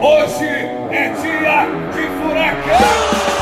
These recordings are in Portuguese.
Hoje é dia de furacão!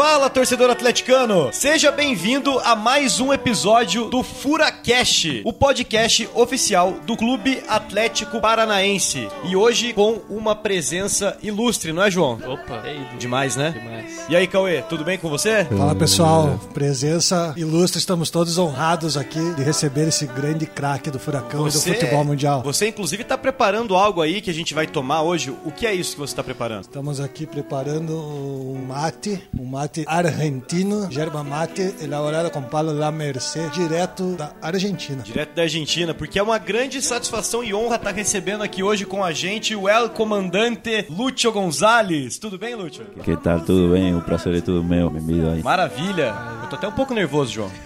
Fala, torcedor atleticano! Seja bem-vindo a mais um episódio do FuraCast, o podcast oficial do Clube Atlético Paranaense. E hoje com uma presença ilustre, não é, João? Opa. Demais, né? Demais. E aí, Cauê, tudo bem com você? Fala pessoal, presença ilustre, estamos todos honrados aqui de receber esse grande craque do Furacão e do futebol mundial. Você, inclusive, está preparando algo aí que a gente vai tomar hoje. O que é isso que você está preparando? Estamos aqui preparando um mate, um mate argentino, yerba mate, elaborado com palo La Merced, direto da Argentina. Direto da Argentina, porque é uma grande satisfação e honra estar recebendo aqui hoje com a gente o El Comandante Lúcio Gonzalez. Tudo bem, Lúcio? Que tal? Tudo bem? O prazer é todo meu. Bem-vindo aí. Maravilha. Eu tô até um pouco nervoso, João.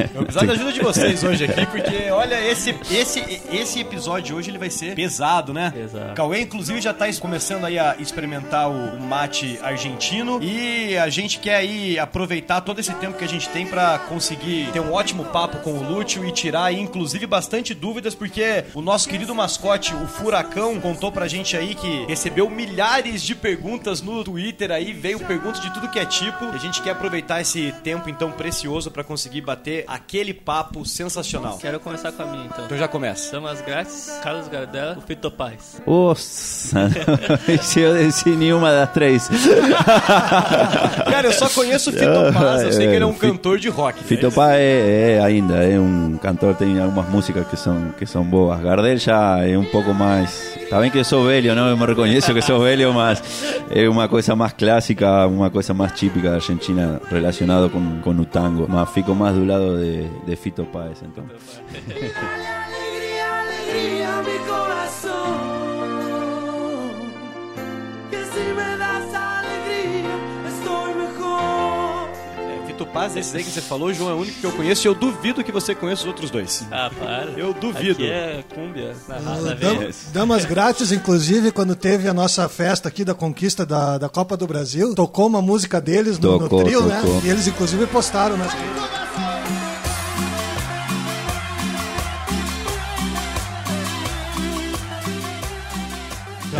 Eu vou precisar da ajuda de vocês hoje aqui, porque olha, esse, esse, esse episódio de hoje ele vai ser pesado, né? Pesado. Cauê, inclusive, já tá começando aí a experimentar o, o mate argentino e a gente quer aí aproveitar todo esse tempo que a gente tem pra conseguir ter um ótimo papo com o Lúcio e tirar aí, inclusive, bastante dúvidas, porque o nosso querido mascote, o Furacão, contou pra gente aí que recebeu milhares de perguntas no Twitter aí, veio perguntas de tudo que é tipo. E a gente quer aproveitar esse tempo então precioso pra conseguir bater aquele papo sensacional. Quero começar com a minha então. Então já começa. Damas grátis, Carlos Gardella, o Fito Paz. Nossa, se eu decir nenhuma das três. Cara, eu só conheço o Fito Paz, eu sei que ele é um cantor de rock. Fito Paz é, é ainda, é um cantor, tem algumas músicas que são, que são boas. Gardel já é um pouco mais... Está bem que eu sou velho, não? Eu me reconheço que sou velho, mas é uma coisa mais clássica, uma coisa mais típica da Argentina relacionada com, com o tango. Mas fico mais do lado de, de Fito Paz, então. alegría, alegría mi corazón. Que si me das É, Fito Paz, esses aí que você falou, João, é o único que eu conheço e eu duvido que você conheça os outros dois. Ah, para. Eu duvido. Aqui é cúmbia, na raça Dam- velha. Damas grátis, inclusive, quando teve a nossa festa aqui da conquista da, da Copa do Brasil, tocou uma música deles no, no Tocou, trio, né? tocou. E eles, inclusive, postaram nas redes.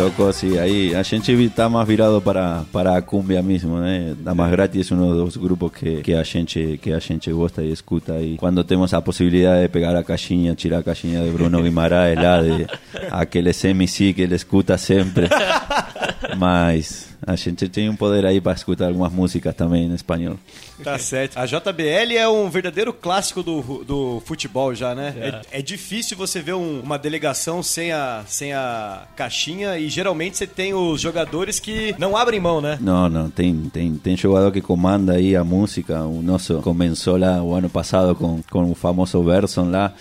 Tocó, sí, ahí a gente está más virado para, para a cumbia mismo, né? Damas Gratis es uno dos grupos que, que, a gente, que a gente gosta e escuta aí. Quando temos a possibilidade de pegar a caixinha, tirar a caixinha de Bruno Guimarães lá, de aquele MC que ele escuta sempre. Mas a gente tem um poder aí para escutar algumas músicas também em espanhol. Tá certo. A JBL é um verdadeiro clássico do, do futebol já, né? É, é difícil você ver um- uma delegação sem a, sem a caixinha e geralmente você tem os jogadores que não abrem mão, né? Não, não, tem, tem, tem jogador que comanda aí a música. O nosso começou lá o ano passado com, com o famoso Berson lá.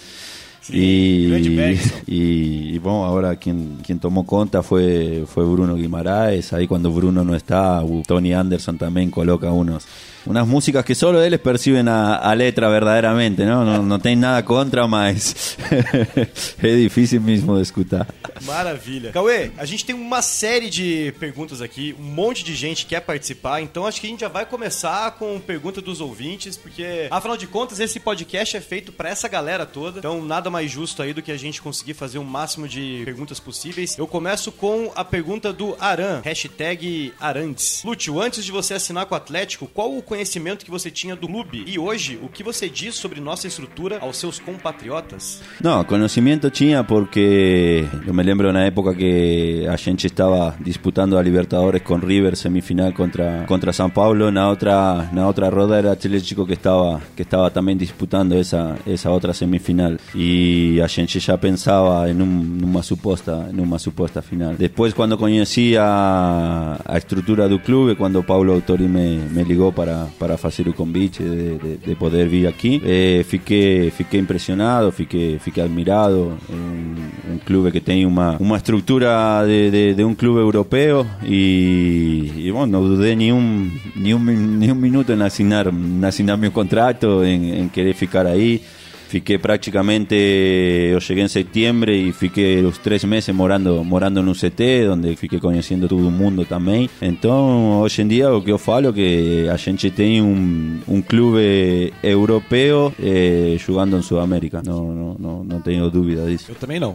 y, y bueno, ahora quien, quien tomó conta fue, fue Bruno Guimaraes. Ahí cuando Bruno no está, Tony Anderson también coloca unos, unas músicas que solo ellos perciben a, a letra verdaderamente, ¿no? No, no tem nada contra, mas es difícil mismo de escutar. Maravilha. Cauê, a gente tem uma série de perguntas aqui, um monte de gente quer participar, então acho que a gente já vai começar com pergunta dos ouvintes, porque afinal de contas esse podcast é feito pra essa galera toda, então nada mais justo aí do que a gente conseguir fazer o máximo de perguntas possíveis. Eu começo com a pergunta do Aran, hashtag Arantes. Lúcio, antes de você assinar com o Atlético, qual o conhecimento que você tinha do clube? E hoje, o que você diz sobre nossa estrutura aos seus compatriotas? No, conocimiento tinha porque yo me lembro na época que a gente estaba disputando a Libertadores con River semifinal contra contra São Paulo, na outra na outra roda era Atlético que estaba que estaba también disputando esa esa outra semifinal y a gente já pensava en un, numa suposta numa suposta final. Después cuando conocí a, a estrutura do clube, quando Paulo Autori me, me ligou para para fazer o convite de, de, de poder vir aqui, eh, fiquei fiquei fiquei admirado, um, um clube que tem uma uma estrutura de, de, de um clube europeu e, e bom, não dudei nenhum nenhum nenhum minuto em assinar em assinar contrato, em, em querer ficar aí. Fiquei praticamente, eu cheguei em setembro e fiquei os três meses morando, morando no CT, onde fiquei conhecendo todo mundo também. Então, hoje em dia, o que eu falo é que a gente tem um, um clube europeu eh, jogando em Sudamérica. Não, não, não, não tenho dúvida disso. Eu também não.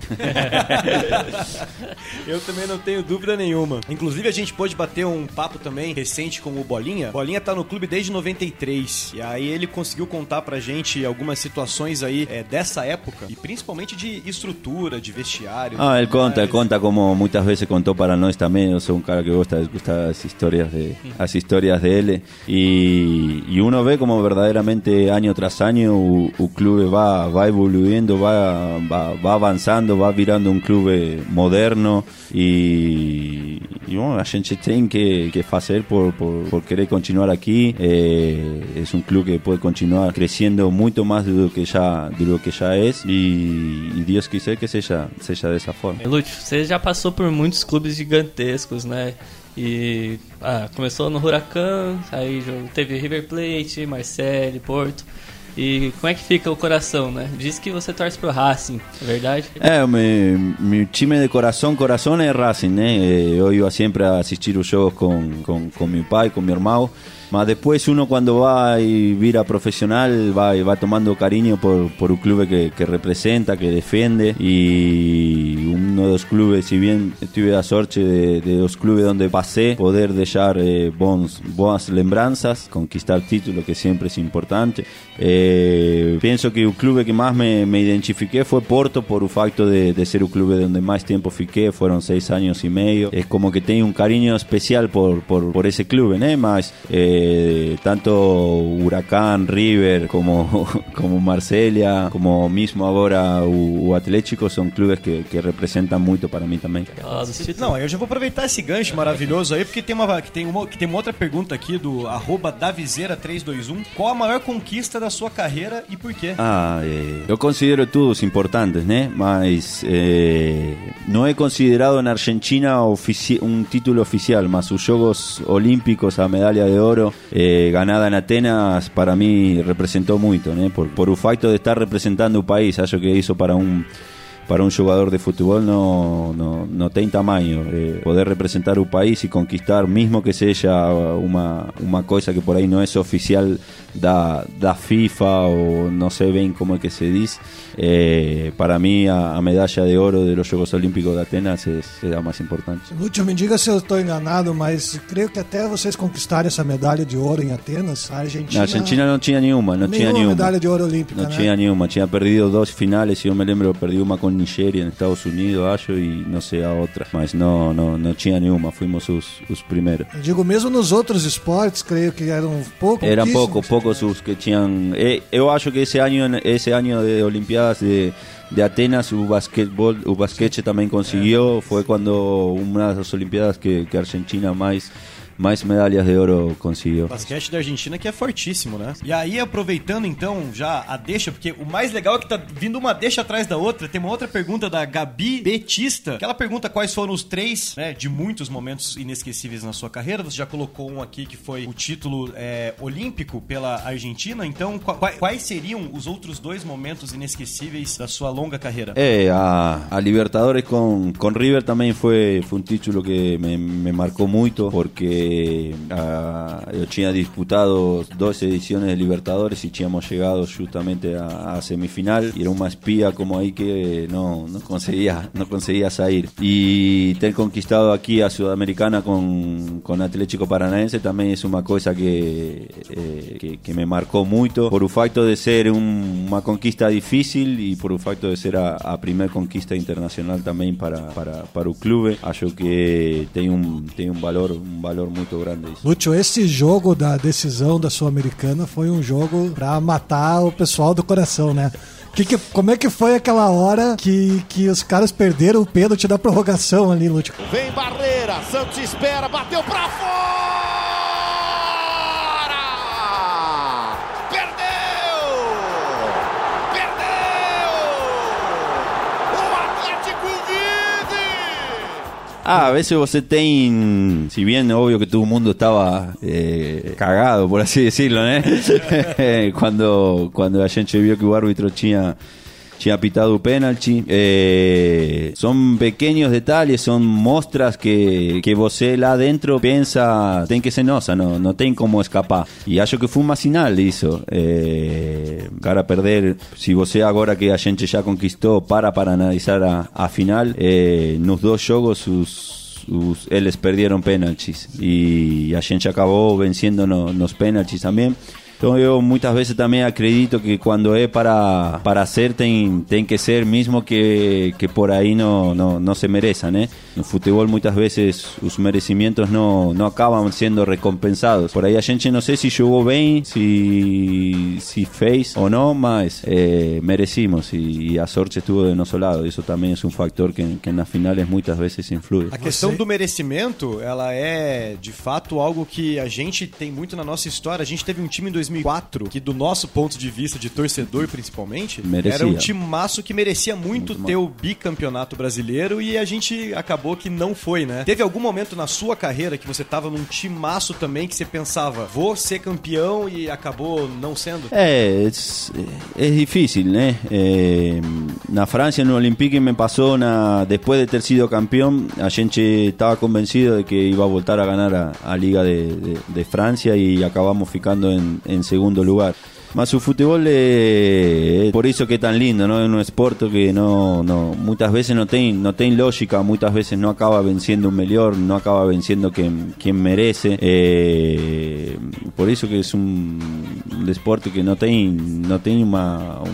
eu também não tenho dúvida nenhuma. Inclusive, a gente pôde bater um papo também recente com o Bolinha. Bolinha tá no clube desde 93. E aí ele conseguiu contar pra gente algumas situações aí é, dessa época. E principalmente de estrutura, de vestiário. Ah, tudo conta, mais. él conta como muchas veces contó para nós también. Yo soy un cara que gusta, gusta las historias de, las historias de él. Y, y uno ve como verdaderamente año tras año el club va, va evoluyendo, va, va, va avanzando, va virando un club moderno. Y, y bueno, a gente tem que, que hacer por, por, por querer continuar aquí. Eh, es un club que puede continuar creciendo mucho más de lo que ya, de lo que ya es. Y, y Dios quiser que sea, sea de esa forma. Lúcio, você já passou por muitos clubes gigantescos, né? E ah, começou no Huracan, aí teve River Plate, Marseille, Porto. E como é que fica o coração, né? Diz que você torce pro Racing, é verdade? É, mi, mi time de corazón, corazón es Racing, né? Eh, Eu iba siempre a assistir os jogos con, con, con mi pai, con mi irmão. Mas después uno cuando va y vira profesional va, va tomando cariño por, por un club que, que representa, que defiende y uno de los clubes, si bien tuve la suerte de, de los clubes donde pasé, poder dejar eh, buenas lembranzas, conquistar títulos que siempre es importante. Eh, pienso que el club que más me, me identifiqué fue Porto por el facto de, ser un club donde más tiempo fiqué, fueron seis años y medio. Es como que tengo un cariño especial por, por, por ese club, ¿no? Más eh, tanto Huracán, River, como, como Marsella, como mismo ahora o, Atlético, son clubes que representan para mí también. Aquela dos títulos. Não, eu já vou aproveitar esse gancho maravilhoso aí, porque tem uma, que tem uma, que tem uma outra pergunta aqui do arroba Davizeira321. Qual a maior conquista da sua carreira e por quê? Ah, eh, eu considero todos importantes, né? Mas eh, não é considerado na Argentina um título oficial, mas os Jogos Olímpicos, a medalha de ouro eh, ganada em Atenas, para mim representou muito, né? Por, por o facto de estar representando o país, acho que isso para um para un jugador de fútbol no, no, no tem tamanho. Eh, poder representar o país y conquistar, mismo que seja uma, uma coisa que por aí não é oficial da, da FIFA ou não sei bem como é que se diz, eh, para mim a, a medalha de ouro de los Jogos Olímpicos de Atenas é, é a mais importante. Lúcio, me diga se eu estou enganado, mas creio que até vocês conquistarem essa medalha de ouro em Atenas, a Argentina. Na Argentina não tinha nenhuma, não tinha nenhuma medalha de ouro olímpica, Não né? tinha nenhuma, tinha perdido duas finais, eu me lembro, perdi uma com Nigéria nos Estados Unidos, acho, e não sei a outra, mas não, não, não tinha nenhuma, fomos os, os primeiros. Eu digo, mesmo nos outros esportes, creio que eram pouco. Eram pouco, poucos os que tinham. eh, Eu acho que esse ano, esse ano de De, de Atenas, o basquetebol, o basquete também conseguiu. Foi quando uma das Olimpiadas que, que a Argentina mais mais medalhas de ouro conseguiu. Basquete da Argentina que é fortíssimo, né? E aí, aproveitando então já a deixa, porque o mais legal é que tá vindo uma deixa atrás da outra. Tem uma outra pergunta da Gabi Betista, que ela pergunta quais foram os três, né, de muitos momentos inesquecíveis na sua carreira. Você já colocou um aqui que foi o título é, olímpico pela Argentina. Então, qua- qua- quais seriam os outros dois momentos inesquecíveis da sua longa carreira? Eh, a, a Libertadores con, con River también fue, fue un título que me, me marcó mucho porque ah, yo tinha disputado dos ediciones de Libertadores y tínhamos llegado justamente a, a semifinal. Y era una espía como ahí que no, no conseguía no conseguía salir. Y ter conquistado aquí a Sudamericana con, con Atlético Paranaense. También es una cosa que, eh, que, que me marcó mucho por el facto de ser un- una conquista difícil y por el facto de ser a, a primer conquista internacional también para, para, para el club. Acho que tem um, tem um valor um valor muito grande isso. Lúcio, esse jogo da decisão da Sul-Americana foi um jogo pra matar o pessoal do coração, né? Que que- como é que foi aquela hora que, que os caras perderam o pênalti da prorrogação ali, Lúcio? Vem Barreira, Santos espera, bateu pra fora! Ah, a veces você tem, si bien obvio que todo el mundo estaba eh, cagado, por así decirlo, ¿eh? cuando, cuando a gente vio que o árbitro tinha, tinha pitado o pênalti. Eh, son pequeños detalles, son mostras que, que você lá dentro pensa, tem que ser nossa, não, não tem como escapar. E acho que foi uma sinal isso. Eh, cara perder, se você agora que a gente já conquistou, para para analisar a, final, eh, nos dois jogos os os, eles perderam pênaltis e a gente acabou vencendo no, nos pênaltis também. Então eu muitas vezes também acredito que quando é para para ser tem tem que ser mesmo que que por aí não não, não se mereça, né? No futebol muitas vezes os merecimentos não não acabam sendo recompensados. Por aí a gente não sei se jogou bem, se se fez ou não, mas eh, merecimos e, e a sorte estuvo do nosso lado. Isso também é um fator que, que nas finais muitas vezes influi. A questão do merecimento, ela é de fato algo que a gente tem muito na nossa história. A gente teve um time em 2004 que, do nosso ponto de vista de torcedor principalmente, Merecia. era um timaço que merecia muito, Muito ter o bicampeonato brasileiro e a gente acabou que não foi, né? Teve algum momento na sua carreira que você tava num timaço também que você pensava, vou ser campeão e acabou não sendo? É, es, es difícil, né? Eh, na Francia, no Olympique, me passou na, después de ter sido campeón, a gente estava convencido de que iba a voltar a ganar a, a Liga de, de- de Francia y acabamos ficando en, en segundo lugar. Mas o futebol é, é por isso que é tão lindo, não? É um esporte que não, não, muitas vezes não tem, não tem lógica, muitas vezes não acaba vencendo o melhor, não acaba vencendo quem, quem merece. É, por isso que é um, um desporte que não tem, não tem uma.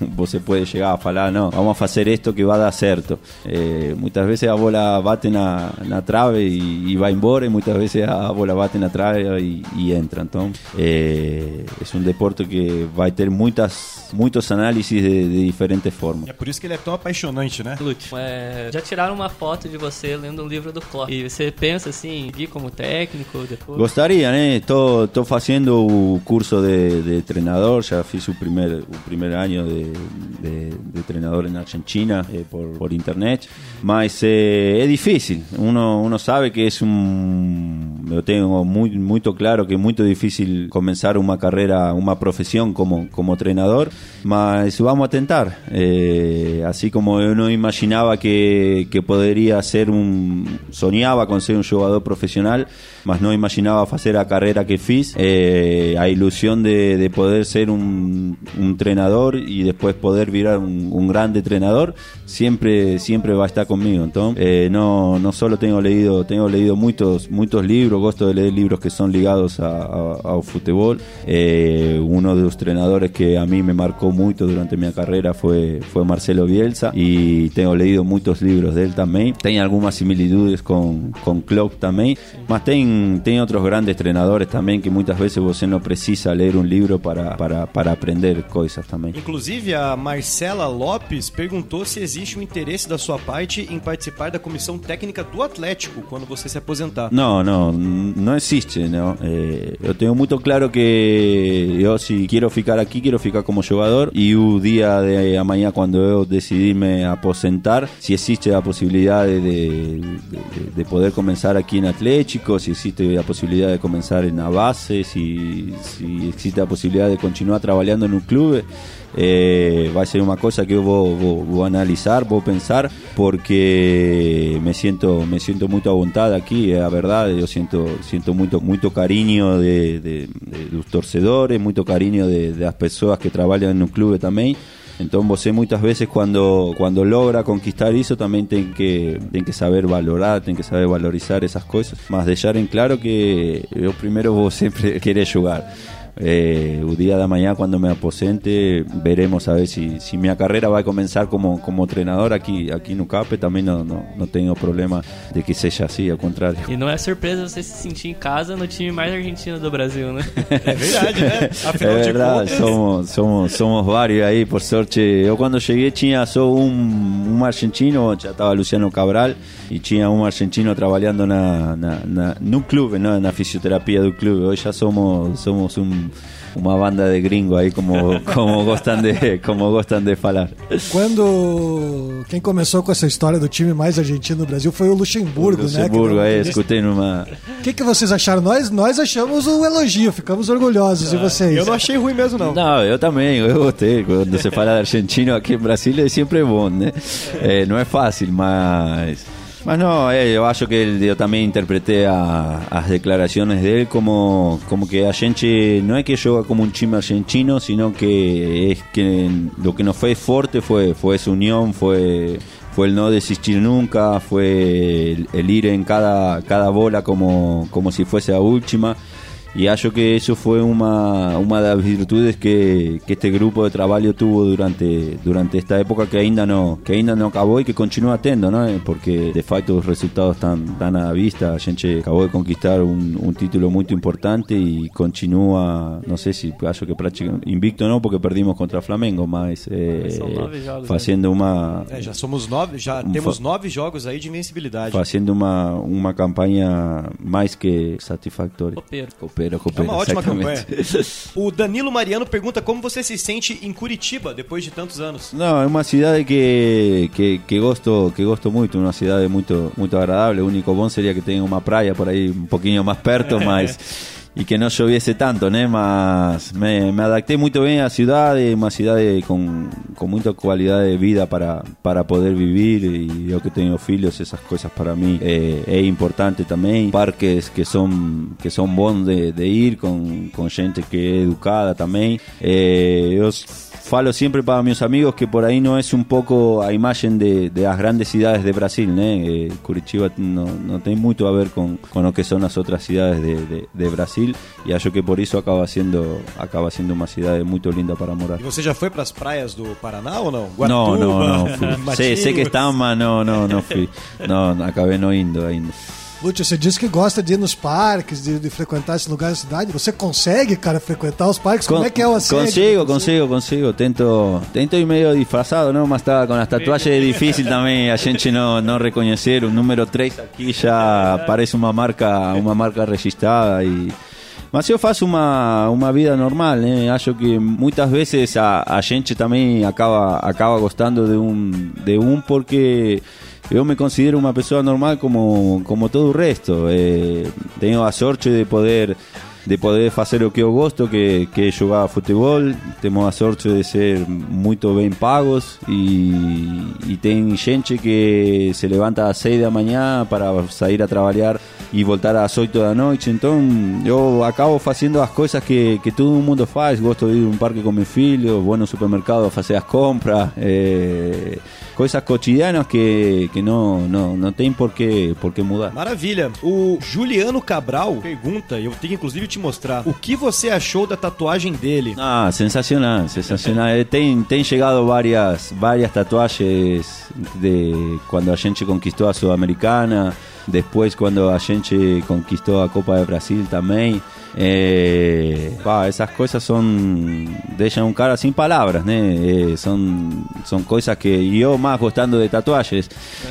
você pode chegar a falar, não, vamos fazer isto que vai dar certo. É, muitas vezes a bola bate na, na trave e, e vai embora, e muitas vezes a bola bate na trave e, e entra. Então, é, é um deporte que vai ter muitas, muitos análises de, de diferentes formas. É por isso que ele é tão apaixonante, né? Lute, é, já tiraram uma foto de você lendo um livro do Klopp. E você pensa assim, ir como técnico depois? Gostaria, né? Estou estou fazendo o curso de, de treinador, já fiz o primeiro o primeiro ano de, de, de treinador na Argentina eh, por, por internet, mas eh, é difícil. Uno, uno sabe que é um. Eu tenho muito, muito claro que é muito difícil começar uma carreira, uma profissão como, como treinador, mas vamos a tentar. Eh, así como eu não imaginava que, que poderia ser um. Soñaba con ser um jogador profissional, mas não imaginava fazer a carreira que fiz. Eh, a ilusión de, de poder ser un, un treinador y después poder virar un, un grande treinador siempre siempre va a estar conmigo. Entonces, eh, no, no solo tengo leído tengo leído muchos muchos libros, gosto de leer libros que son ligados a, a- ao fútbol. Eh, uno de los entrenadores que a mí me marcó mucho durante mi carrera fue, fue Marcelo Bielsa y tengo leído muchos libros de él también. Tem algunas similitudes con, con Klopp también, mas tem, tem otros grandes treinadores también que muchas veces você no precisa leer un libro para, para, para aprender cosas también. Inclusive, a Marcela Lopes perguntou se existe um interesse da sua parte em participar da comissão técnica do Atlético quando você se aposentar. No, no, no existe, ¿no? Eh, yo tengo muy claro que yo si quiero ficar aquí, quiero ficar como jugador y un día de mañana cuando yo decidirme aposentar, si existe la posibilidad de, de- de- de poder comenzar aquí en Atlético, si existe la posibilidad de comenzar en la base, si, si existe la posibilidad de continuar trabajando en un club, eh, va a ser una cosa que yo voy, voy- voy a analizar, voy a pensar, porque me siento me siento muy a vontade aquí, é a verdade, eu siento siento muito muito carinho de, de, de dos torcedores, muito carinho de, das pessoas que trabalham no clube também. Então você muitas vezes quando quando logra conquistar isso também tem que tem que saber valorar, tem que saber valorizar essas coisas, mas deixar em claro que eu primeiro vou sempre querer jogar. Eh, el día de mañana cuando me aposente veremos a ver si, si mi carrera va a comenzar como, como entrenador aquí, aquí en UCAPE también no, no, no tengo problema de que sea así, al contrario. E não é surpresa você se sentir em casa no time mais argentino do Brasil, né? É verdade, né? Afinal É de verdade, contas, somos, somos, somos vários aí, por sorte. Eu quando cheguei tinha só um, um argentino, já estava Luciano Cabral, e tinha um argentino trabalhando na, na, na, no clube, não, na fisioterapia do clube. Hoje já somos, somos um, un- una banda de gringo ahí, como, como, gustan de, como gustan de falar. Quando quem começou com essa história do time mais argentino do Brasil foi o Luxemburgo, né? Luxemburgo, Que- aí, escutei numa... O que, que vocês acharam? Nós, nós achamos o elogio, ficamos orgulhosos de vocês. Eu não achei ruim mesmo, não. Não, eu também, eu gostei. Quando se fala de argentino aqui em Brasília é sempre bom, né? É, não é fácil, mas. Mas não, é, eu acho que ele- eu a, as declarações dele como, como que a gente não é que joga como um time argentino, sino que é que lo que nos fez forte foi, foi essa união, foi, foi el no desistir nunca, fue el, el ir en cada, cada bola como, como si fuese la última. Y acho que eso fue una, una de las virtudes que, que este grupo de trabajo tuvo durante, durante esta época que ainda no, que ainda no acabó y que continúa tendo, ¿no? Porque de facto los resultados están, están a la vista. A gente acabó de conquistar un, un título muy importante y continúa, no sé si acho que prácticamente invicto no, porque perdimos contra Flamengo, mas eh, uma É, já somos nove, já Um nove jogos aí de invencibilidade. fazendo uma uma campanha mais que satisfatória. Coopera, É uma ótima exatamente. campanha. O Danilo Mariano pergunta como você se sente em Curitiba depois de tantos anos. No, es una ciudad que, que, que gosto que gosto muito, una ciudad muito muito agradable. O único bom sería que tenga una playa por ahí un poquinho más perto, mas y que no lloviese tanto, ¿no? Mas me, me adapté muy bien a la ciudad, una ciudad con, con mucha calidad de vida para, para poder vivir y yo que tengo filhos, esas cosas para mí eh, es importante también. Parques que son que son bons de, ir con, con gente que es educada también. Eh, falo siempre para mis amigos que por ahí no es un poco a imagen de, de las grandes ciudades de Brasil, ¿no? Eh, Curitiba no, no tiene mucho a ver con, con lo que son las otras ciudades de, de, de Brasil y acho que por eso acaba siendo acaba siendo una ciudad muy linda para morar. E você já foi para as praias do Paraná ou não? No, no, no. fui. Matinhos. Sé, sé que están, mas no, no, no fui. No, acabé no indo ainda. Lúcio, você disse que gosta de ir nos parques, de, de frequentar esses lugares da cidade. Você consegue, cara, frequentar os parques? Como é que é o assédio? Consigo, consigo, consigo. Tento, tento ir medio disfrazado, ¿no? Más estaba con las tatuajes es difícil también a gente no, no reconocer. Un número 3 aquí ya parece una marca, uma marca registrada y... Mas eu faço uma, uma vida normal, né? Acho que muitas vezes a, a gente também acaba, acaba gostando de um, de um porque eu me considero uma pessoa normal como, como todo o resto. Eh, tenho a sorte de poder de poder fazer o que eu gosto, que, que é jogar futebol. Temos a sorte de ser muito bem pagos e, e tem gente que se levanta às 6 da manhã para sair a trabalhar e voltar às 8 da noite. Então eu acabo fazendo as coisas que, que todo mundo faz. Gosto de ir a um parque com meu filho, vou no supermercado a fazer as compras. eh, coisas cotidianas que, que não, não, não tem por que, por que mudar. Maravilha. O Juliano Cabral pergunta, e eu tenho inclusive te mostrar, o que você achou da tatuagem dele? Ah, sensacional, sensacional. Eh, Tem, tem chegado várias, várias tatuagens de quando a gente conquistou a Sul-Americana, depois quando a gente conquistou a Copa de Brasil também. Eh, pá, essas coisas são deixam um cara sem palavras, né? Eh, são são coisas que eu mais gostando de tatuagens,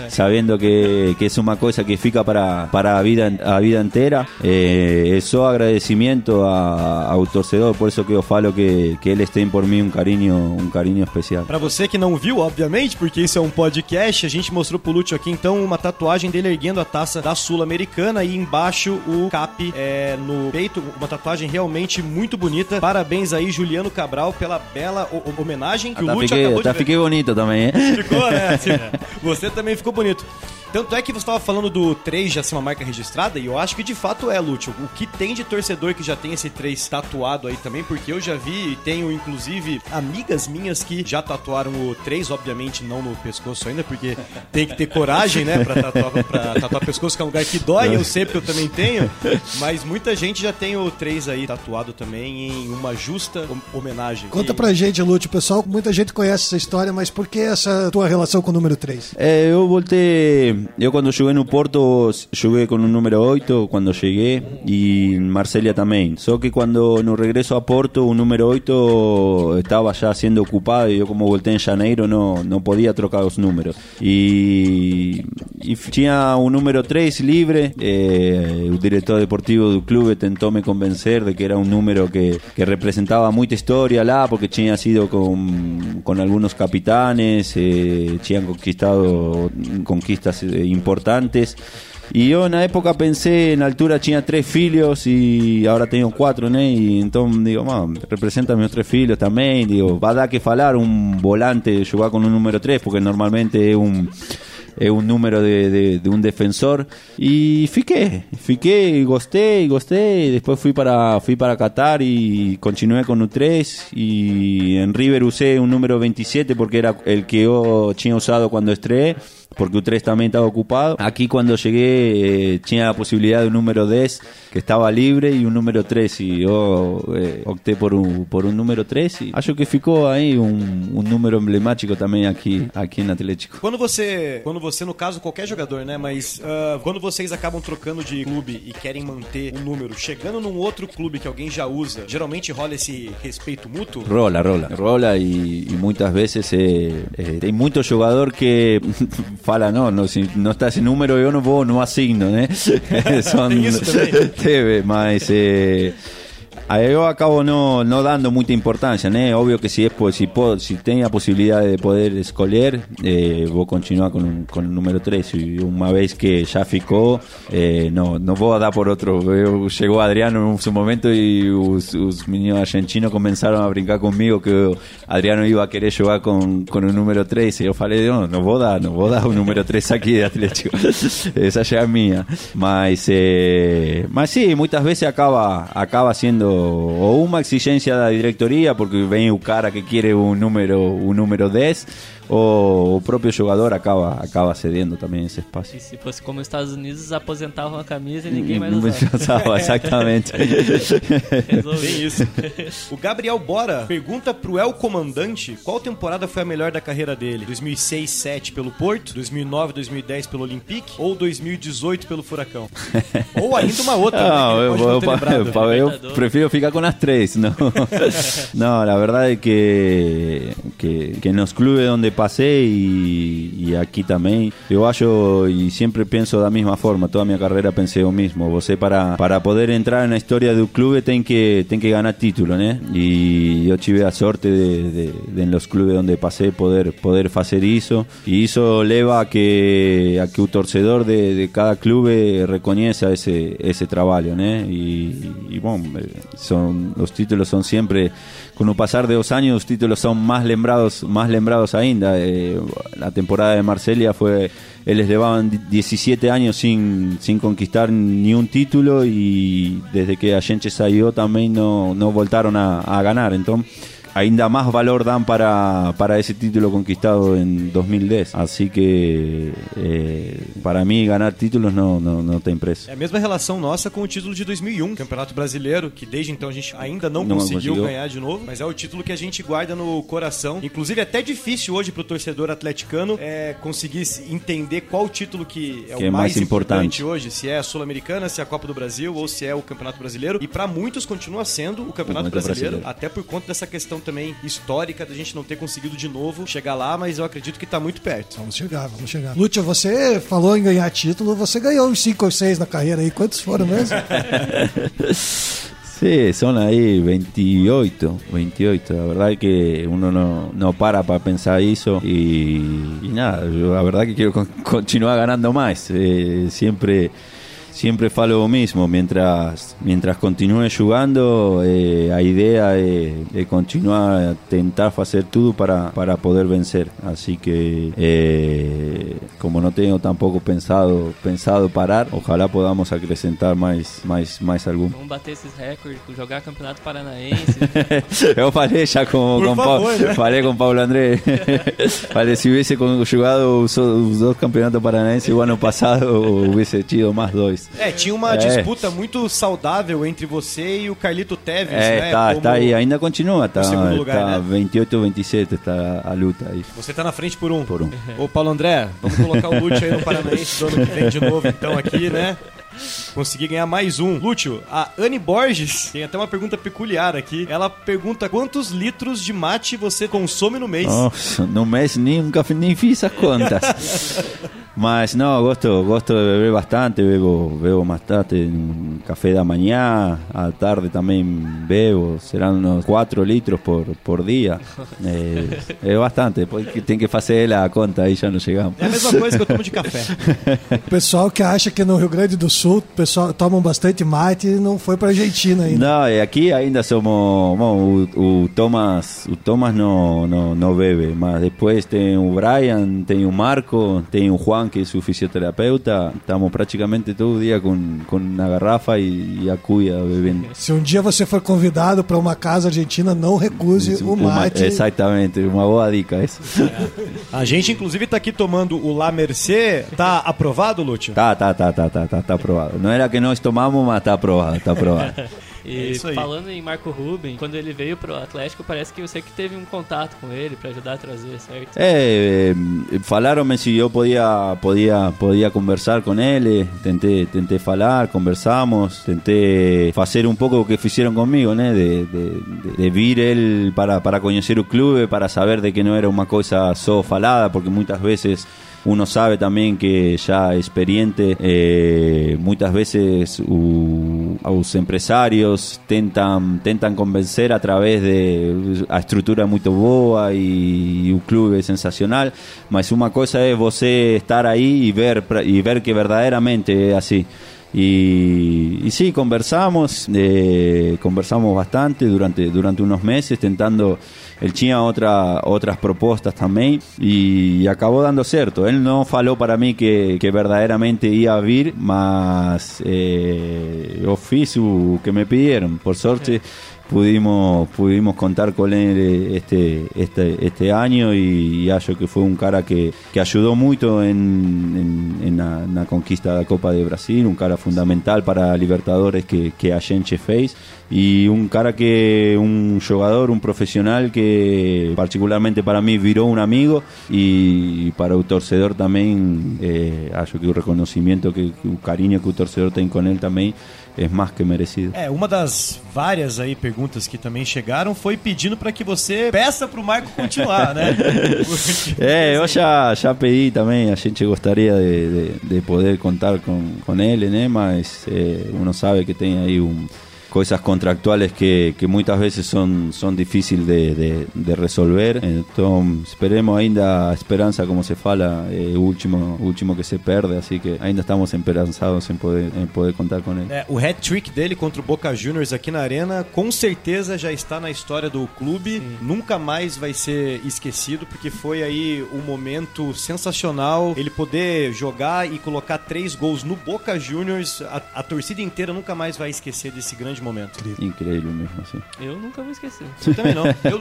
sabendo que, que é uma coisa que fica para para a vida a vida inteira. Eh, é só agradecimento a, ao torcedor, por isso que eu falo que que eles têm por mim um carinho um carinho especial. Pra você que não viu, obviamente, porque isso é um podcast, a gente mostrou pro Lúcio aqui então uma tatuagem dele erguendo a taça da Sul-Americana e embaixo o cap é, no peito, uma tatuagem realmente muito bonita. Parabéns aí, Juliano Cabral, pela bela ho- ho- homenagem que o Até Lúcio fiquei, acabou de ver. fiquei bonito também, hein? Ficou, né? Você também ficou bonito. Tanto é que você estava falando do 3 já ser uma marca registrada, e eu acho que de fato é, Lúcio. O que tem de torcedor que já tem esse 3 tatuado aí também, porque eu já vi e tenho inclusive amigas minhas que já tatuaram o 3, obviamente não no pescoço ainda, porque tem que ter coragem, né, pra tatuar, pra tatuar pescoço, que é um lugar que dói, eu sei porque eu também tenho, mas muita gente já tem o 3 aí tatuado também em uma justa hom- homenagem. Conta E- pra gente, Lúcio, pessoal, muita gente conhece essa história, mas por que essa tua relação com o número 3? É, eu voltei, yo cuando jugué en Porto jugué con un número 8 cuando llegué y en Marsella también. Solo que cuando nos regreso a Porto, un número 8 estaba ya siendo ocupado y yo como volteé en Janeiro no, no podía trocar los números. Y, y tenía un número 3 libre, eh, el director deportivo del club intentó me convencer de que era un número que, que representaba mucha historia lá, porque tinha sido con, con algunos capitanes, eh, tinham conquistado conquistas eh, importantes. Y yo en la época pensé, en altura tinha tres filhos y ahora tengo cuatro, ¿no? Y entonces digo, man, representa mis tres filhos también. Digo, va a dar que falar un volante jugar con un número 3, porque normalmente es un es un número de, de, de un defensor. Y fiqué, fiqué y gosté y gosté. Y después fui para fui para Qatar y continué con un 3 y en River usé un número 27 porque era el que yo tenía usado cuando estreé porque U3 también estaba ocupado. Aquí cuando llegué eh, tenía la posibilidad de un número 10 que estaba libre y un número 3 y yo eh, opté por un, por un número 3 y acho que ficou aí um, um número emblemático também aqui, aqui no Atlético. Quando você, quando você, no caso, qualquer jogador, né? Mas ah, quando vocês acabam trocando de clube e querem manter um número, chegando num outro clube que alguém já usa, geralmente rola esse respeito mútuo? Rola, rola. Rola y, y muchas veces eh, eh, hay mucho jugador que fala, no, no, si no está ese número yo no puedo, no asigno, ¿eh? Son? Teve, mas eh, eu acabo no, no dando mucha importancia, né? Obvio que si es si, puedo, si tenía posibilidad de poder escolher, eh, vou continuar con, con el número 3 y una vez que ya ficou, eh, no, no vou dar por otro. Llegó Adriano en su momento y os, os meninos argentinos comenzaron a brincar conmigo que Adriano iba a querer jugar con, con un número 3 y yo falei, no, no vou dar, no dar un número 3 aquí de Atlético. Esa ya es mía. Mas, eh, mas sí, muchas veces acaba, acaba siendo o una exigencia de la directoría porque ven cara que quiere un número, un número 10 o o propio jugador acaba, acaba cediendo también ese espacio. E se fosse como os Estados Unidos, aposentavam a camisa e ninguém mais usava. Resolvido. Tem isso. o Gabriel Bora pergunta pro El Comandante qual temporada foi a melhor da carreira dele? 2006-7 pelo Porto, 2009-2010 pelo Olympique ou 2018 pelo Furacão? ou ainda uma outra, né, No, ele eu, não eu- eu Libertadores. prefiero ficar con las tres, ¿no? no, la verdad es que, que, que en los clubes donde pasé y, y aquí también, yo hallo y siempre pienso de la misma forma, toda mi carrera pensé lo mismo, vos para, para poder entrar en la historia de un club ten que, ten que ganar título, ¿no? Y yo tive la sorte de, de- de en los clubes donde pasé poder, poder hacer eso y eso leva a que, a que un torcedor de, de cada club reconozca ese, ese trabajo, ¿no? Y, y, bueno, eh, son, los títulos son siempre, con el pasar de los años, los títulos son más lembrados, más lembrados ainda. Eh, la temporada de Marsella fue, ellos llevaban 17 años sin, sin conquistar ni un título y desde que a salió también no, no voltaron a, a ganar. Entonces, ainda más valor dan para, para ese título conquistado en 2010. Así que eh, para mí ganar títulos no, no tem preço. É a mesma relação nossa com o título de 2001, Campeonato Brasileiro, que desde então a gente ainda não, Não conseguiu, conseguiu. ganhar de novo, mas é o título que a gente guarda no coração. Inclusive é até difícil hoje pro torcedor atleticano é, conseguir se- entender qual título que é Que o é mais mais importante importante. hoje, se é a Sul-Americana, se é a Copa do Brasil ou se é o Campeonato Brasileiro. E pra muitos continua sendo o Campeonato Campeonato Brasileiro, Brasileiro. até por conta dessa questão também histórica da gente não ter conseguido de novo chegar lá, mas eu acredito que tá muito perto. Vamos chegar, vamos chegar. Lúcio, você falou em ganhar título, você ganhou uns 5 ou 6 na carreira aí. Quantos foram mesmo? Sí, son ahí 28, 28. La verdad es que uno no, no para para pensar eso y, y nada, yo la verdad que quiero con- continuar ganando más. Eh, siempre siempre falo lo mismo, mientras mientras continúe jugando, eh, a idea de, de continuar a tentar hacer todo para, para poder vencer. Así que eh, como no tengo tampoco pensado pensado parar, ojalá podamos acrecentar más más más algún Vamos bater esses recordes, jogar Campeonato Paranaense. Yo falei ya con, Por con favor, Pau- ¿eh? falei con Pablo Andrés. falei, si hubiese conjugado los dos campeonatos paranaenses el año pasado, hubiese hecho más dos. É, tinha uma É. disputa muito saudável entre você e o Carlito Teves, É, né? como está ahí, ainda continúa, está, segundo lugar, está né? 28 27 está a luta ahí. Você tá na frente por um. Por um. Ô, Paulo André, vamos colocar o Lúcio aí no Paranaense do ano que vem de novo, então, aqui, né? Consegui ganhar mais um. Lúcio, a Anne Borges tem até uma pergunta peculiar aqui. Ela pergunta quantos litros de mate você consome no mês. Nossa, no mês nem, nunca nem fiz as contas. Mas no, gosto, gosto de beber bastante, bebo, bebo bastante, un café da manhã, à tarde também bebo, serão uns 4 litros por, por dia. É, é bastante, tem que fazer a conta, aí já não chegamos. É a mesma coisa que eu tomo de café. O pessoal que acha que no Rio Grande do Sul pessoal tomam bastante mate e não foi pra Argentina ainda. Não, e aqui ainda somos. Bom, o, o Thomas, o Thomas não, não, não bebe, mas depois tem o Brian, tem o Marco, tem o Juan, que é o fisioterapeuta. Estamos praticamente todo dia com, com a garrafa e, e a cuia bebendo. Se um dia você for convidado para uma casa argentina, não recuse o Uma- mate. Exatamente, uma boa dica essa. A gente, inclusive, tá aqui tomando o La Mercê. Tá aprovado, Lúcio? Tá, tá, tá, tá, tá, tá, tá aprovado. Não era que nós tomamos, mas tá aprovado, tá aprovado. E É isso aí. falando em Marco Ruben, quando ele veio pro Atlético, parece que você que teve um contato com ele pra ajudar a trazer, certo? É, eh, falaram-me se eu podia, podia, podia conversar com ele. Tentei, tentei falar, conversamos. Tentei fazer um pouco o que fizeram comigo, né? De, de, de- de vir ele para, para conhecer o clube, para saber de que não era uma coisa só falada, porque muitas vezes uno sabe también que ya experiente, eh, muchas veces u- los empresarios tentan, tentan convencer a través de a estructura muy boa y, un club sensacional, mas una cosa es você estar ahí y ver, y ver que verdaderamente es así. Y, sí, conversamos, eh, conversamos bastante durante, durante unos meses, tentando, él tinha otra, otras propuestas también y, acabó dando cierto. Él no falou para mí que, que verdaderamente iba a vir, mas eh, yo fiz o que me pidieron. Por suerte pudimos pudimos contar con él este este este año y, y que fue un cara que, que ayudó mucho en, en, en la, en la conquista Copa de Brasil, un cara fundamental para Libertadores que, que a gente fez y un cara que un jugador, un profesional que particularmente para mí viró un amigo y para el torcedor también eh, que el reconocimiento que, el cariño que el torcedor tiene con él también es más que merecido. É, uma das várias aí perguntas que também chegaram foi pedindo pra que você peça pro Marco continuar, né? É, eu já, já pedi também, a gente gostaria de, de, de poder contar com, com ele, né? Mas é, uno sabe que tem aí um, coisas contractuales que, que muitas vezes são, são difíceis de, de, de resolver. Então, esperemos ainda a esperança, como se fala, é o último, último que se perde, assim que ainda estamos esperançados em poder, em poder contar com ele. É, o hat-trick dele contra o Boca Juniors aqui na Arena com certeza já está na história do clube. Nunca mais vai ser esquecido, porque foi aí um momento sensacional. Ele poder jogar e colocar três gols no Boca Juniors, a, a torcida inteira nunca mais vai esquecer desse grande momento. Incrível mesmo, assim. Eu nunca vou esquecer. Eu também não. Eu,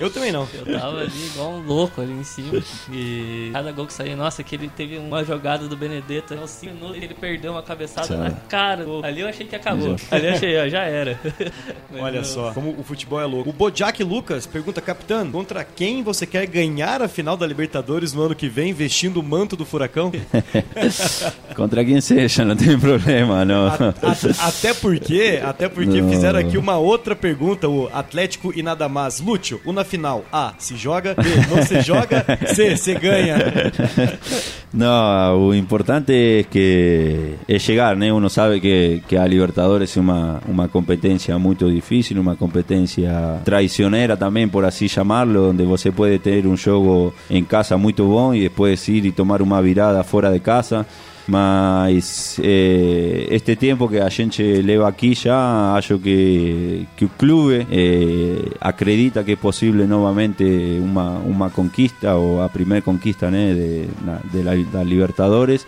eu também não. Eu tava ali igual um louco ali em cima. E cada gol que saía, nossa, que ele teve uma jogada do Benedetto, aos 5 minutos ele perdeu uma cabeçada Sabe. na cara. Ali eu achei que acabou. Ali eu achei, ó, já era. Mas Olha não. só, como o futebol é louco. O Bojack Lucas pergunta, capitão, contra quem você quer ganhar a final da Libertadores no ano que vem, vestindo o manto do furacão? Contra quem seja, não tem problema, não. A- a- até porque, até porque Não. fizeram aqui uma outra pergunta, o Atlético e nada mais. Lúcio, o na final, A, se joga, B, não se joga, C, se ganha. No, o importante es que es llegar, ¿no? Uno sabe que, que a Libertadores es una, una competencia muy difícil, una competencia traicionera también, por así llamarlo, donde você puede tener un juego en casa muy bom y después ir y tomar una virada fuera de casa. Mas eh, este tiempo que a gente leva aquí ya, acho que, que el club eh, acredita que es posible nuevamente una, una conquista o a primer conquista ¿no? de, de la, da Libertadores.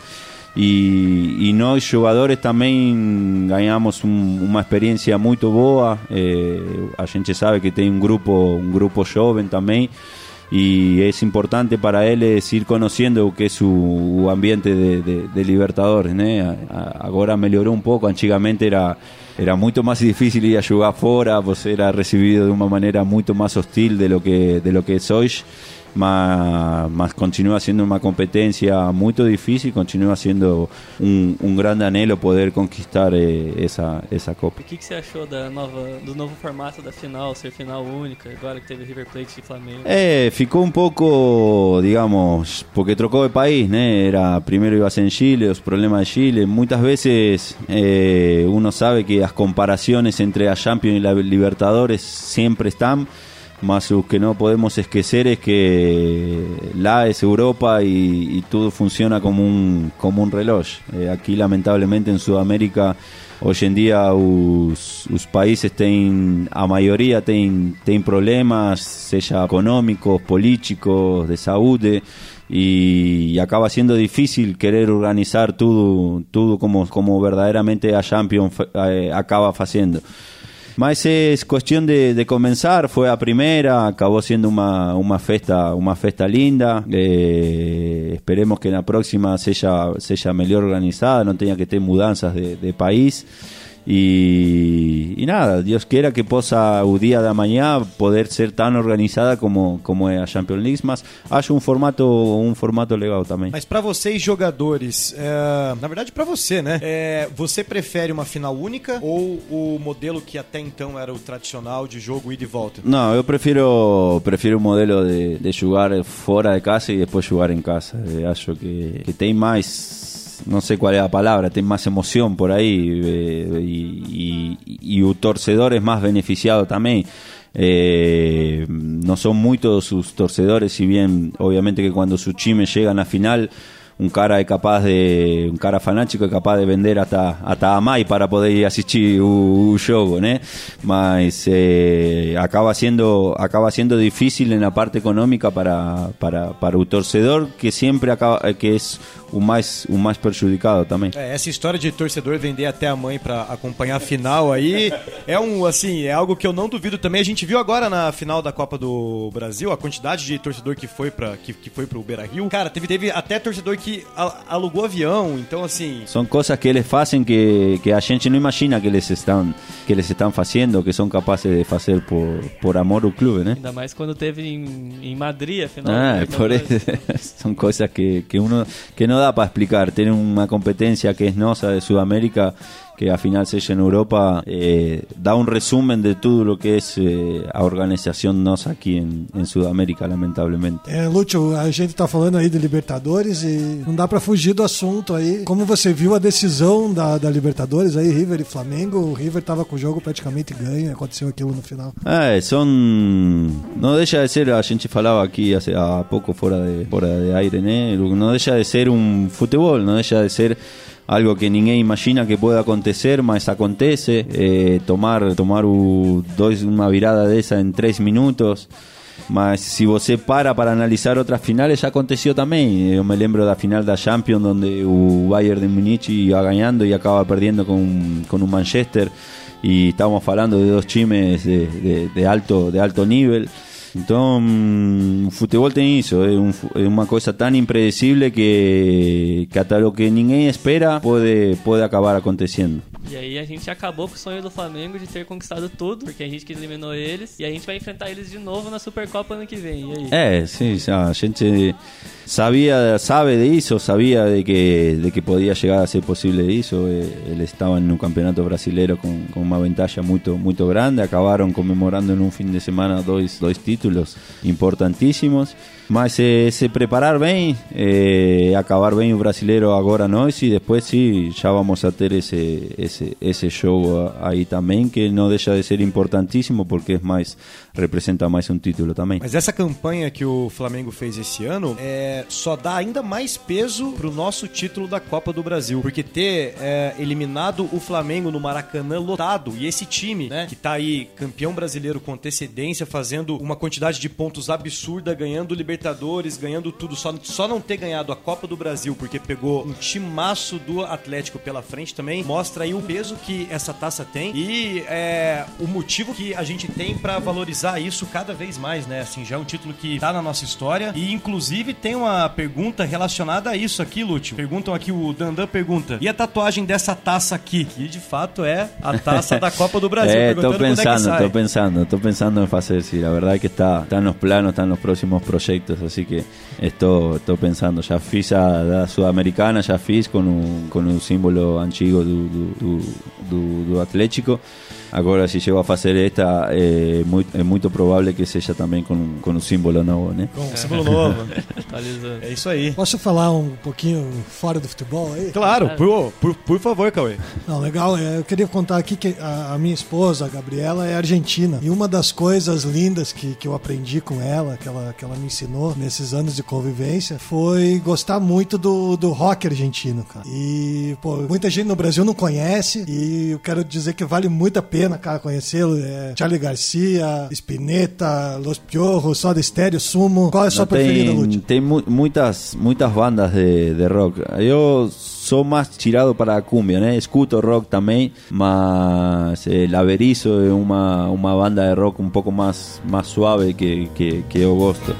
Y nós jugadores también ganhamos uma experiência muito boa. Eh, a gente sabe que tem um grupo, um grupo jovem também. Y es importante para él es ir conociendo que es su ambiente de, de- de Libertadores. Ahora mejoró un poco, antigamente era, era muito más difícil ir a jugar fora, você era recibido de una manera mucho más hostil de lo que, de lo que es hoy. Mas, mas continúa siendo una competencia muy difícil, continúa siendo un, un gran anhelo poder conquistar eh, esa, esa copa. O que, que você achou da nova, do novo formato da final, ser final única, agora que teve River Plate e Flamengo? Eh, ficó un poco, digamos, porque trocó de país, ¿no? Era primero iba a ser en Chile, los problemas de Chile. Muchas veces eh, uno sabe que las comparaciones entre la Champions y la Libertadores siempre están, más que no podemos esquecer es que la es Europa y, y todo funciona como un, como un reloj. Eh, aquí lamentablemente en Sudamérica hoy en día os, os países tienen, a mayoría tienen, tienen problemas, sea económicos, políticos, de salud, y, acaba siendo difícil querer organizar todo, todo como, como verdaderamente a Champions eh, acaba haciendo. Mas es cuestión de, comenzar, fue a primera, acabó siendo una, una festa, una festa linda. Eh, esperemos que en la próxima sea, sea mejor organizada, no tenga que tener mudanzas de, de país. Y, y nada, Dios quiera que possa o día de mañana poder ser tan organizada como, como é a Champions League, mas acho um formato, um formato legal também. Mas pra vocês jogadores, é, na verdade pra você, né? É, você prefere uma final única ou o modelo que até então era o tradicional de jogo ida e volta? Não, eu prefiro prefiro o modelo de, de jogar fora de casa e depois jogar em casa. Eh, acho que, que tem mais no sé cuál es la palabra, tiene más emoción por ahí eh, y, y, y el torcedor es más beneficiado también. Eh, no son muchos sus torcedores, si bien obviamente que cuando sus chimes llegan a final, un cara capaz de un cara fanático es capaz de vender hasta hasta a para poder asistir un show, ¿no? Mas eh, acaba siendo acaba siendo difícil en la parte económica para para para torcedor que siempre acaba que es o mais o mais prejudicado também. É, essa história de torcedor vender até a mãe pra acompanhar a final aí é um assim, é algo que eu não duvido também. A gente viu agora na final da Copa do Brasil a quantidade de torcedor que foi para que, que foi pro Beira-Rio. Cara, teve teve até torcedor que al- alugou avião, então assim, São coisas que eles fazem que, que a gente não imagina que eles estão que eles estão fazendo, que são capazes de fazer por por amor ao clube, né? Ainda mais quando teve em, em Madrid a final. Ah, por eso son cosas que, que uno que no da para explicar. Tienen una competencia que es nosa de Sudamérica que a final se en Europa eh, da un resumen de todo lo que es eh, a organización nosa aquí en, en Sudamérica, lamentablemente. É, Lúcio, a gente tá falando aí de Libertadores e não dá pra fugir do assunto aí. Como você viu a decisão da, da Libertadores aí, River e Flamengo, o River tava com o jogo praticamente ganho, aconteceu aquilo no final. Ah, son. No deja de ser, a gente falaba aquí hace a poco fuera de, fuera de aire, ¿no? No deja de ser un fútbol, no deja de ser algo que ninguém imagina que pueda acontecer, mas acontece. Eh, tomar tomar u- dois, uma virada dessa em três minutos. Mas se você para para analisar outras finales, já aconteceu também. Eu me lembro da final da Champions, onde o Bayern de Munique ia ganhando e acaba perdendo com, com o Manchester. E estamos falando de dois times de, de, de alto, de alto nível. Então, o futebol tem isso, é, um, é uma que, que até o que ninguém espera pode, pode acabar acontecendo. E aí a gente acabou com o sonho do Flamengo de ter conquistado tudo, porque a gente que eliminou eles, e a gente vai enfrentar eles de novo na Supercopa ano que vem. É, sim, a gente sabia, sabe de isso, sabia de que, de que podia chegar a ser possível isso. Eh, Eles estavam no campeonato brasileiro com, com uma vantagem muito, muito grande, acabaram comemorando em um fim de semana dois, dois títulos importantíssimos. Mas eh, se preparar bem, eh, acabar bem o brasileiro agora nós e depois sim, já vamos a ter esse, esse, esse show aí também, que não deixa de ser importantíssimo porque é mais, representa mais um título também. Mas essa campanha que o Flamengo fez esse ano, é, só dá ainda mais peso pro nosso título da Copa do Brasil. Porque ter é, eliminado o Flamengo no Maracanã lotado e esse time, né, que tá aí campeão brasileiro com antecedência, fazendo uma quantidade de pontos absurda, ganhando Libertadores, ganhando tudo, só, só não ter ganhado a Copa do Brasil porque pegou um timaço do Atlético pela frente também, mostra aí o peso que essa taça tem e é, o motivo que a gente tem pra valorizar isso cada vez mais, né? Assim, já é um título que tá na nossa história e inclusive tem uma pergunta relacionada a isso aqui, Lúcio. Perguntam aqui, o Dandan pergunta, e a tatuagem dessa taça aqui? Que de fato é a taça da Copa do Brasil. Estoy quando é pensando, sai. estoy pensando, estoy pensando en hacer, sí, la verdad que está, está en los planos, están los próximos proyectos, así que estoy, estoy pensando, ya fiz a da Sudamericana, ya fiz con un, con un símbolo antigo do, do, do, do Atlético, agora se llego a fazer esta, é muito, é muito provável que seja também com, com um símbolo novo, né? Com um símbolo novo. É isso aí. Posso falar um pouquinho fora do futebol aí? Claro, por, por, por favor, Cauê. Não, legal. é, Eu queria contar aqui que a, a minha esposa, a Gabriela, é argentina. E uma das coisas lindas que, que eu aprendi com ela, que ela, que ela me ensinou nesses anos de convivência, foi gostar muito do, do rock argentino, cara. E, pô, muita gente no Brasil não conhece. E eu quero dizer que vale muito a pena, cara, conhecê-lo. É Charlie Garcia, Spinetta, Los Piojos, Soda Stereo, Sumo. Qual é a sua preferida, tem, Lúcio? tem mu- muitas, muitas bandas de, de rock. Eu sou mais tirado para a cumbia, né? Escuto rock também, mas eh, Laberizo é uma, uma banda de rock um pouco mais, mais suave que, que, que eu gosto.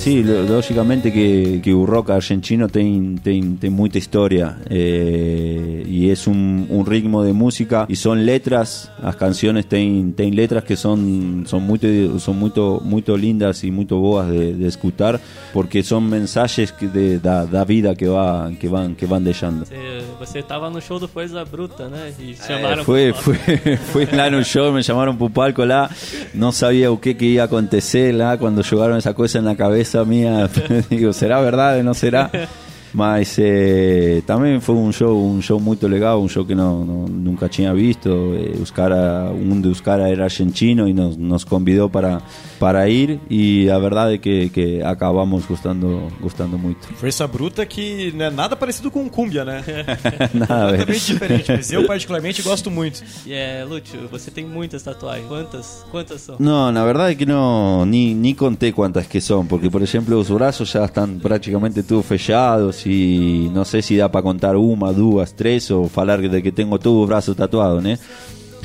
Sí, lo- lógicamente que, que o rock argentino tem, tem, tem muita história eh, e é um, um ritmo de música e são letras, as canções têm, têm letras que são, são, muito, são muito, muito lindas e muito boas de, de escutar porque são mensagens que de, da, da vida que, va, que, van, que van deixando. Você, você tava no show do Força Bruta, né? E chamaram Eh, fui, pro- fui, fui lá no show, me llamaron pro palco lá, no sabía o qué que iba a acontecer lá, cuando llegaron esa cosa en la cabeza mía, digo, ¿será verdad? ¿No será? Mas eh, também foi um show, um show muito legal, um show que não, não- nunca tinha visto. Eh, os cara, um dos caras era argentino e nos, nos convidou para, para ir e a verdade é que, que acabamos gostando, gostando muito. Força Bruta que não é nada parecido com Cumbia, né? Nada a ver. Totalmente diferente, mas eu particularmente gosto muito. E é, Lúcio, você tem muitas tatuagens. Quantas? Quantas são? No, la verdad es que no, ni, ni conté cuántas que son, porque por ejemplo los brazos ya están prácticamente todos fechados y no sé si da para contar una, dos, tres o falar de que tengo todos los brazos tatuados, ¿no?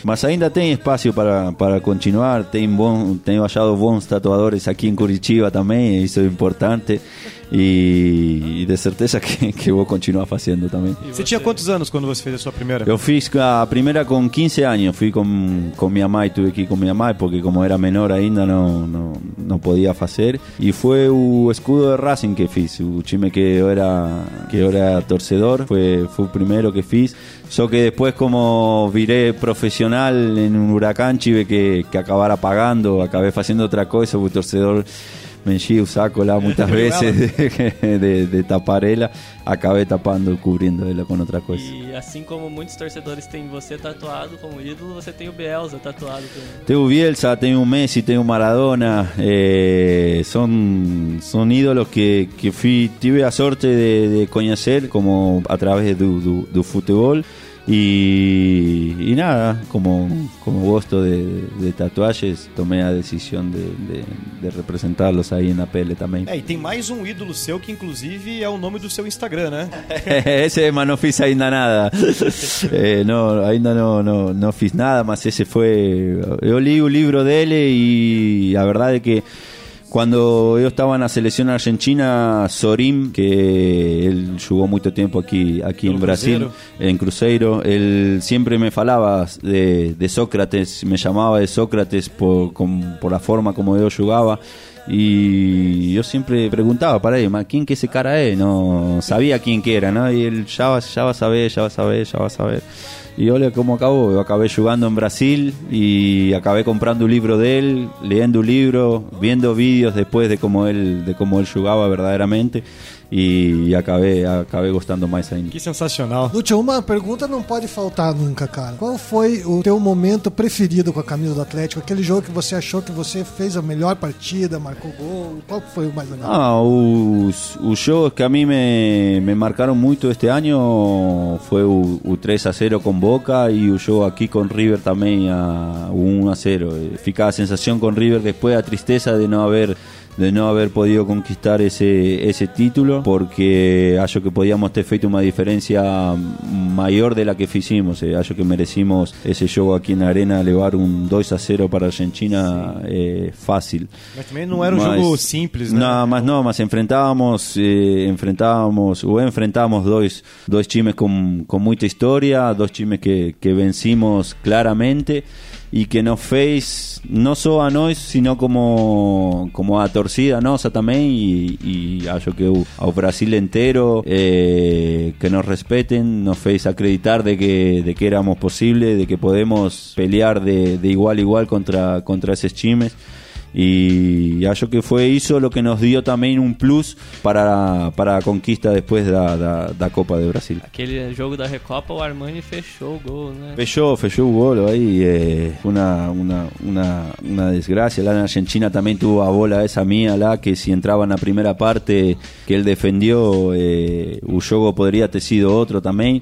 Mas ainda tem espacio para, para continuar, tem bom, bons tatuadores aqui em Curitiba também, isso é importante e, e de certeza que, que vou continuar fazendo também. Você tinha quantos anos quando você fez a sua primeira? Eu fiz a primeira com 15 anos, fui com, com minha mãe, tuve que ir com minha mãe, porque como era menor ainda não, não, não podia fazer. E foi o escudo de Racing que fiz, o time que eu era, que eu era torcedor, foi, foi o primeiro que fiz. Só que depois como viré profissional em um huracán, tive que, que acabar apagando, acabei fazendo outra coisa, o torcedor me enchi o saco lá muitas vezes de, de, de tapar ela, acabei tapando, cubrindo ela com outra coisa. E assim como muitos torcedores têm você tatuado como ídolo, você tem o Bielsa tatuado também. Tengo Bielsa, tengo Messi, tengo Maradona, eh, son, son ídolos que, que fui, tuve la suerte de, de conocer como a través do, do, do futebol y, y nada, como, como gosto de, de tatuajes, tomé la decisión de, de, de representarlos ahí en la pele también. É, e tem mais um ídolo seu que inclusive é o nome do seu Instagram, né? ese mas no fiz ainda nada. Eh, no, ainda no, no fiz nada, mas ese fue. Yo leí un libro de él y la verdad es que cuando yo estaba en la selección argentina, Sorim, que él jugó mucho tiempo aquí, aquí en Brasil, en Cruzeiro, él siempre me falaba de, de Sócrates, me llamaba de Sócrates por, la forma como yo jugaba. Y yo siempre preguntaba para él, "Ma, ¿quién que ese cara es? No sabía quién que era, ¿no? Y él ya va, ya va a saber, ya va a saber, ya va a saber. Y olha como acabó. Yo acabé jugando en Brasil y acabé comprando un libro de él, leyendo un libro, viendo vídeos después de cómo él, de cómo él jugaba verdaderamente y acabé, acabé gostando mais ainda. Que sensacional. Lúcio, uma pergunta não pode faltar nunca, cara. Qual foi o teu momento preferido com a camisa do Atlético? Aquele jogo que você achou que você fez a melhor partida, marcou gol? Qual foi o mais legal? Ah, os, os jogos que a mí me, me marcaron muito este año fue o, o 3 a 0 con Boca y o jogo aquí con River también a o 1 a 0. Eh, Fica a sensación con River después a tristeza de no haber de no haber podido conquistar ese, ese título porque acho que podíamos ter feito uma diferencia mayor de la que fizimos eh, acho que merecimos ese jogo aquí na arena levar un 2 a 0 para a Argentina eh, fácil. Mas também não era um Mas- jogo simples, né? No, más no, más enfrentábamos, eh, enfrentábamos o enfrentábamos dos, dos times con, con mucha historia, dos times que, que vencimos claramente y que nos fez no só a nós, sino como, como a torcida nossa também e, e acho que ao Brasil inteiro eh, que nos respeten, nos fez acreditar de que, de que éramos posible, de que podemos pelear de, de igual a igual contra, contra esos times. Y acho que fue eso lo que nos dio también un plus para, para a conquista después da, da, da Copa de Brasil. Aquele jogo da Recopa, o Armani fechou o gol, né? Fechó, fechó un gol ahí, eh, fue una, una, una, una desgracia. La Argentina también tuvo a bola esa mía, la que si entraba en la primera parte que él defendió, eh, o jogo podría ter sido otro también.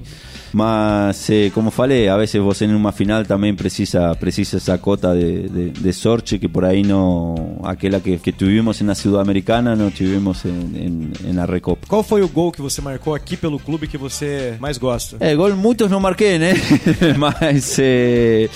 Mas, eh, como falei, a veces vos en una final también precisa, precisa esa cota de, de, de sorche que por ahí no, aquella que, que tuvimos en la Sudamericana, en, en la Recopa. Qual foi o gol que você marcou aqui pelo clube que você mais gosta? Eh, gol muchos no marqué, ¿eh? Mas eh,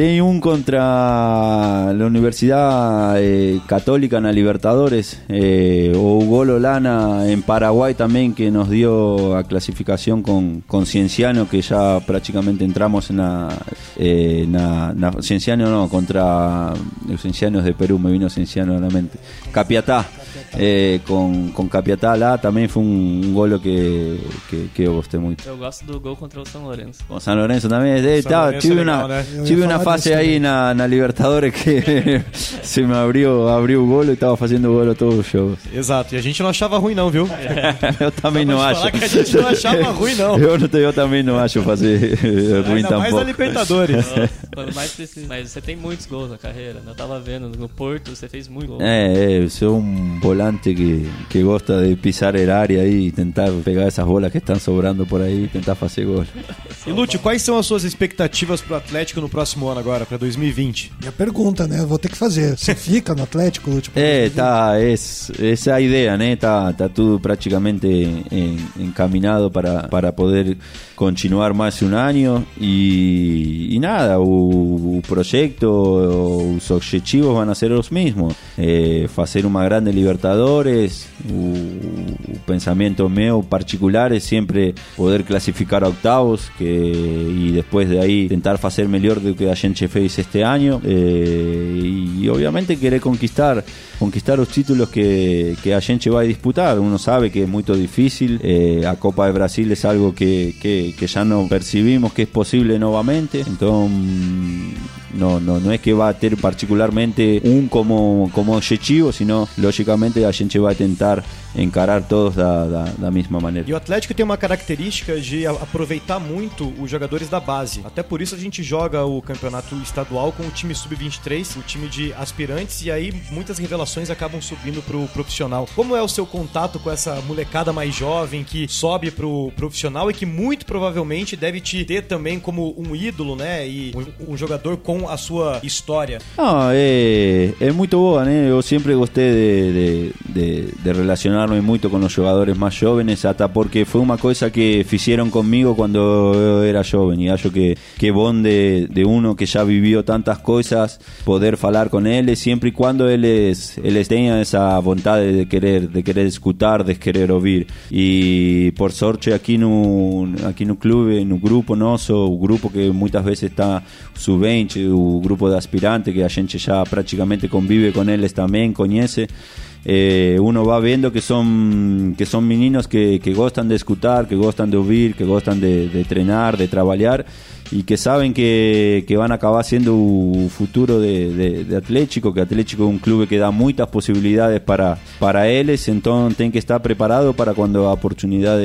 tem un contra la Universidad eh, Católica en la Libertadores, eh, o gol Olana en Paraguay también que nos dio a clasificación con, con Cienciano, que ya prácticamente entramos en la, eh, Cienciano no, contra los Ciencianos de Perú, me vino Cienciano a la mente. Capiatá. Eh, con, con Capiatá lá também foi um, um golo que, que, que eu gostei muito. Eu gosto do gol contra o São Lourenço. Con San Lorenzo también. eh, San estaba- Lorenzo tuve legal, una, né? Eu una falar fase também. na, na Libertadores que se me abriu, abriu o golo e estava fazendo golo todos os jogos. Exato, e a gente não achava ruim não, viu? Eu também não acho. falar que a gente não achava ruim, não. Eu, não- eu também não acho fazer ruim Ainda mais na tampouco. Libertadores. Quando mais precisa. Mas você tem muitos gols na carreira, né? Eu tava vendo, no Porto você fez muito gol. É, é, eu sou um volante que, que gosta de pisar el área aí e tentar pegar essas bolas que estão sobrando por aí e tentar fazer gol. E Lúcio, quais são as suas expectativas pro Atlético no próximo ano agora, pra 2020? Minha pergunta, né? Eu vou ter que fazer. Você fica no Atlético, Lúcio? É, tá, es, esa idea, né? Tá, tá tudo praticamente en- encaminado para, para poder continuar más un año y, y nada, o, proyecto, os objetivos van a ser los mismos. Eh, hacer una grande Libertadores, o, o pensamento meu particular es siempre poder clasificar a octavos que, y después de ahí tentar hacer mejor do que a gente fez este año eh, y obviamente querer conquistar conquistar los títulos que, que a gente vai disputar. Uno sabe que es muy difícil, eh, a Copa de Brasil es algo que, que, que ya no percibimos que es posible nuevamente, entonces no, no, no es que va a tener particularmente un como, como objetivo, sino lógicamente a gente vai tentar encarar todos da, da, da mesma maneira. E o Atlético tem uma característica de aproveitar muito os jogadores da base. Até por isso a gente joga o campeonato estadual com o time sub-23, o time de aspirantes, e aí muitas revelações acabam subindo pro profissional. Como é o seu contato com essa molecada mais jovem que sobe pro profissional e que muito provavelmente deve te ter também como um ídolo, né? E um, um jogador com a sua história. No, eh, es muy boa, né? Yo siempre gosté de, de, de, de relacionarme mucho con los jugadores más jóvenes, hasta porque fue una cosa que hicieron conmigo cuando yo era joven. Y acho que, que bon de, de uno que ya vivió tantas cosas, poder hablar con él, siempre y cuando él es, él tenga esa voluntad de querer, de querer escuchar, de querer oír. Y por sorte aquí no, aquí no clube, no grupo nosso, o grupo que muchas veces está sub-20, o grupo de aspirantes que a gente já praticamente convive com eles também, conhece. eh, uno va viendo que son que son meninos que, que gustan de escuchar, que gustan de oír, que gustan de, de entrenar, de trabajar y que saben que, que van a acabar siendo un futuro de, de, de Atlético, que Atlético es un club que da muchas posibilidades para, para ellos, entonces tienen que estar preparados para cuando a oportunidad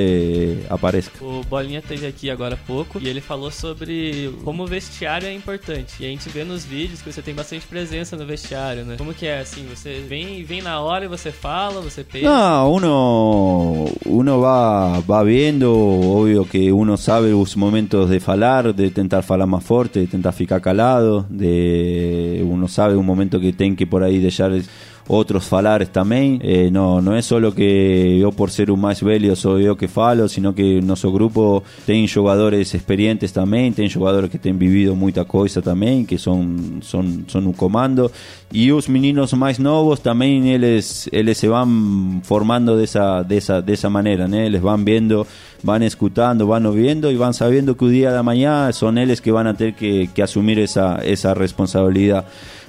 aparezca. O Bolinha esteve aqui agora há pouco e ele falou sobre como o vestiário é importante. E a gente vê nos vídeos que você tem bastante presença no vestiário, né? Como que é assim? Você vem, vem na hora e você fala, você pensa? No, uno, uno va, va viendo, obvio que uno sabe los momentos de falar, de tentar falar más fuerte, de tentar ficar calado, de uno sabe un momento que ten que por ahí dejar otros falares también. Eh, no, no es solo que yo por ser un más velho soy yo que falo, sino que nuestro grupo tiene jugadores experientes también, tiene jugadores que han vivido mucha cosa también, que son, son, son un comando. Y los meninos más nuevos también ellos, ellos se van formando de esa, de esa, de esa manera, ¿no? les van viendo, van escuchando, van oyendo y van sabiendo que un día de mañana son ellos que van a tener que, que asumir esa, esa responsabilidad.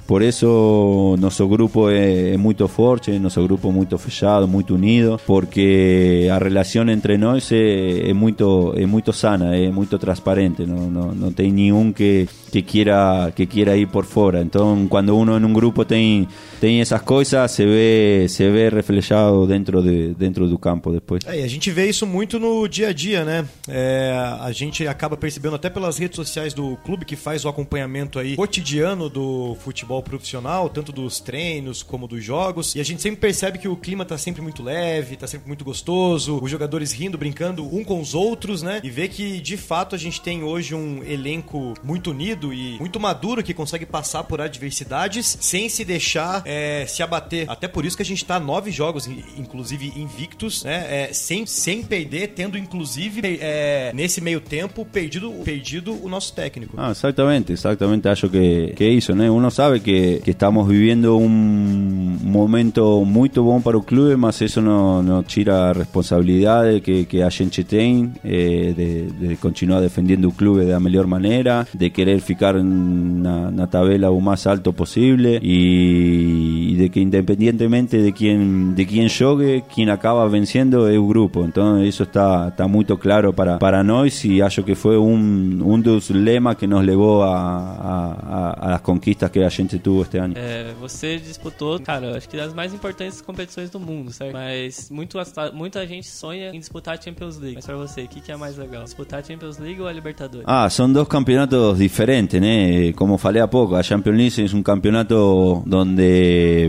Por eso nuestro grupo es, muy fuerte, nuestro grupo muy fechado, muy unido, porque la relación entre nosotros es, muy, es muy sana, es muy transparente, no, no, no hay ni un que, que, quiera, que quiera ir por fuera. Entonces, cuando uno en un grupo tiene, tiene esas cosas, se ve, se ve reflejado dentro, de, dentro do campo depois. É, a gente vê isso muito no dia a dia, né? É, a gente acaba percebendo até pelas redes sociais do clube que faz o acompanhamento aí cotidiano do futebol profissional, tanto dos treinos como dos jogos. E a gente sempre percebe que o clima tá sempre muito leve, tá sempre muito gostoso, os jogadores rindo, brincando um com os outros, né? E vê que de fato a gente tem hoje um elenco muito unido e muito maduro que consegue passar por adversidades sem se deixar é, se abater. Até por isso que a gente tá nove jogos, inclusive invictos, né? É, sem, sem perder, tendo inclusive é, nesse meio tempo perdido, perdido o nosso técnico. Ah, exatamente, exatamente. Acho que, que é isso, né? Uno sabe que, que estamos viviendo un momento muy bom para el club, mas eso no, no tira a responsabilidade que, que a gente tem eh, de, de continuar defendiendo o clube da melhor maneira, de querer ficar na, na tabela o mais alto possível e, e de que independientemente de quien de quien jogue, quien acaba venciendo é o grupo. Então isso está está muito claro para para nós e acho que foi um um dos lemas que nos levou a, a, a, as conquistas que a gente tuvo este ano. É, você disputou, cara, acho que das mais importantes competições do mundo, certo? Mas muito, muita gente sonha em disputar a Champions League. Mas pra você, o que, que é mais legal? Disputar a Champions League ou a Libertadores? Ah, são dois campeonatos diferentes, né? Como falei há pouco, a Champions League é um campeonato onde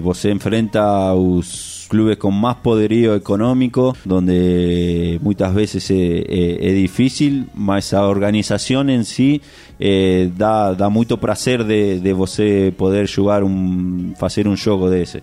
você enfrenta os clubes con más poderío económico, donde muchas veces es, es difícil, mas a organización en sí eh, dá, dá muito prazer de, de você poder jogar um fazer um jogo desse.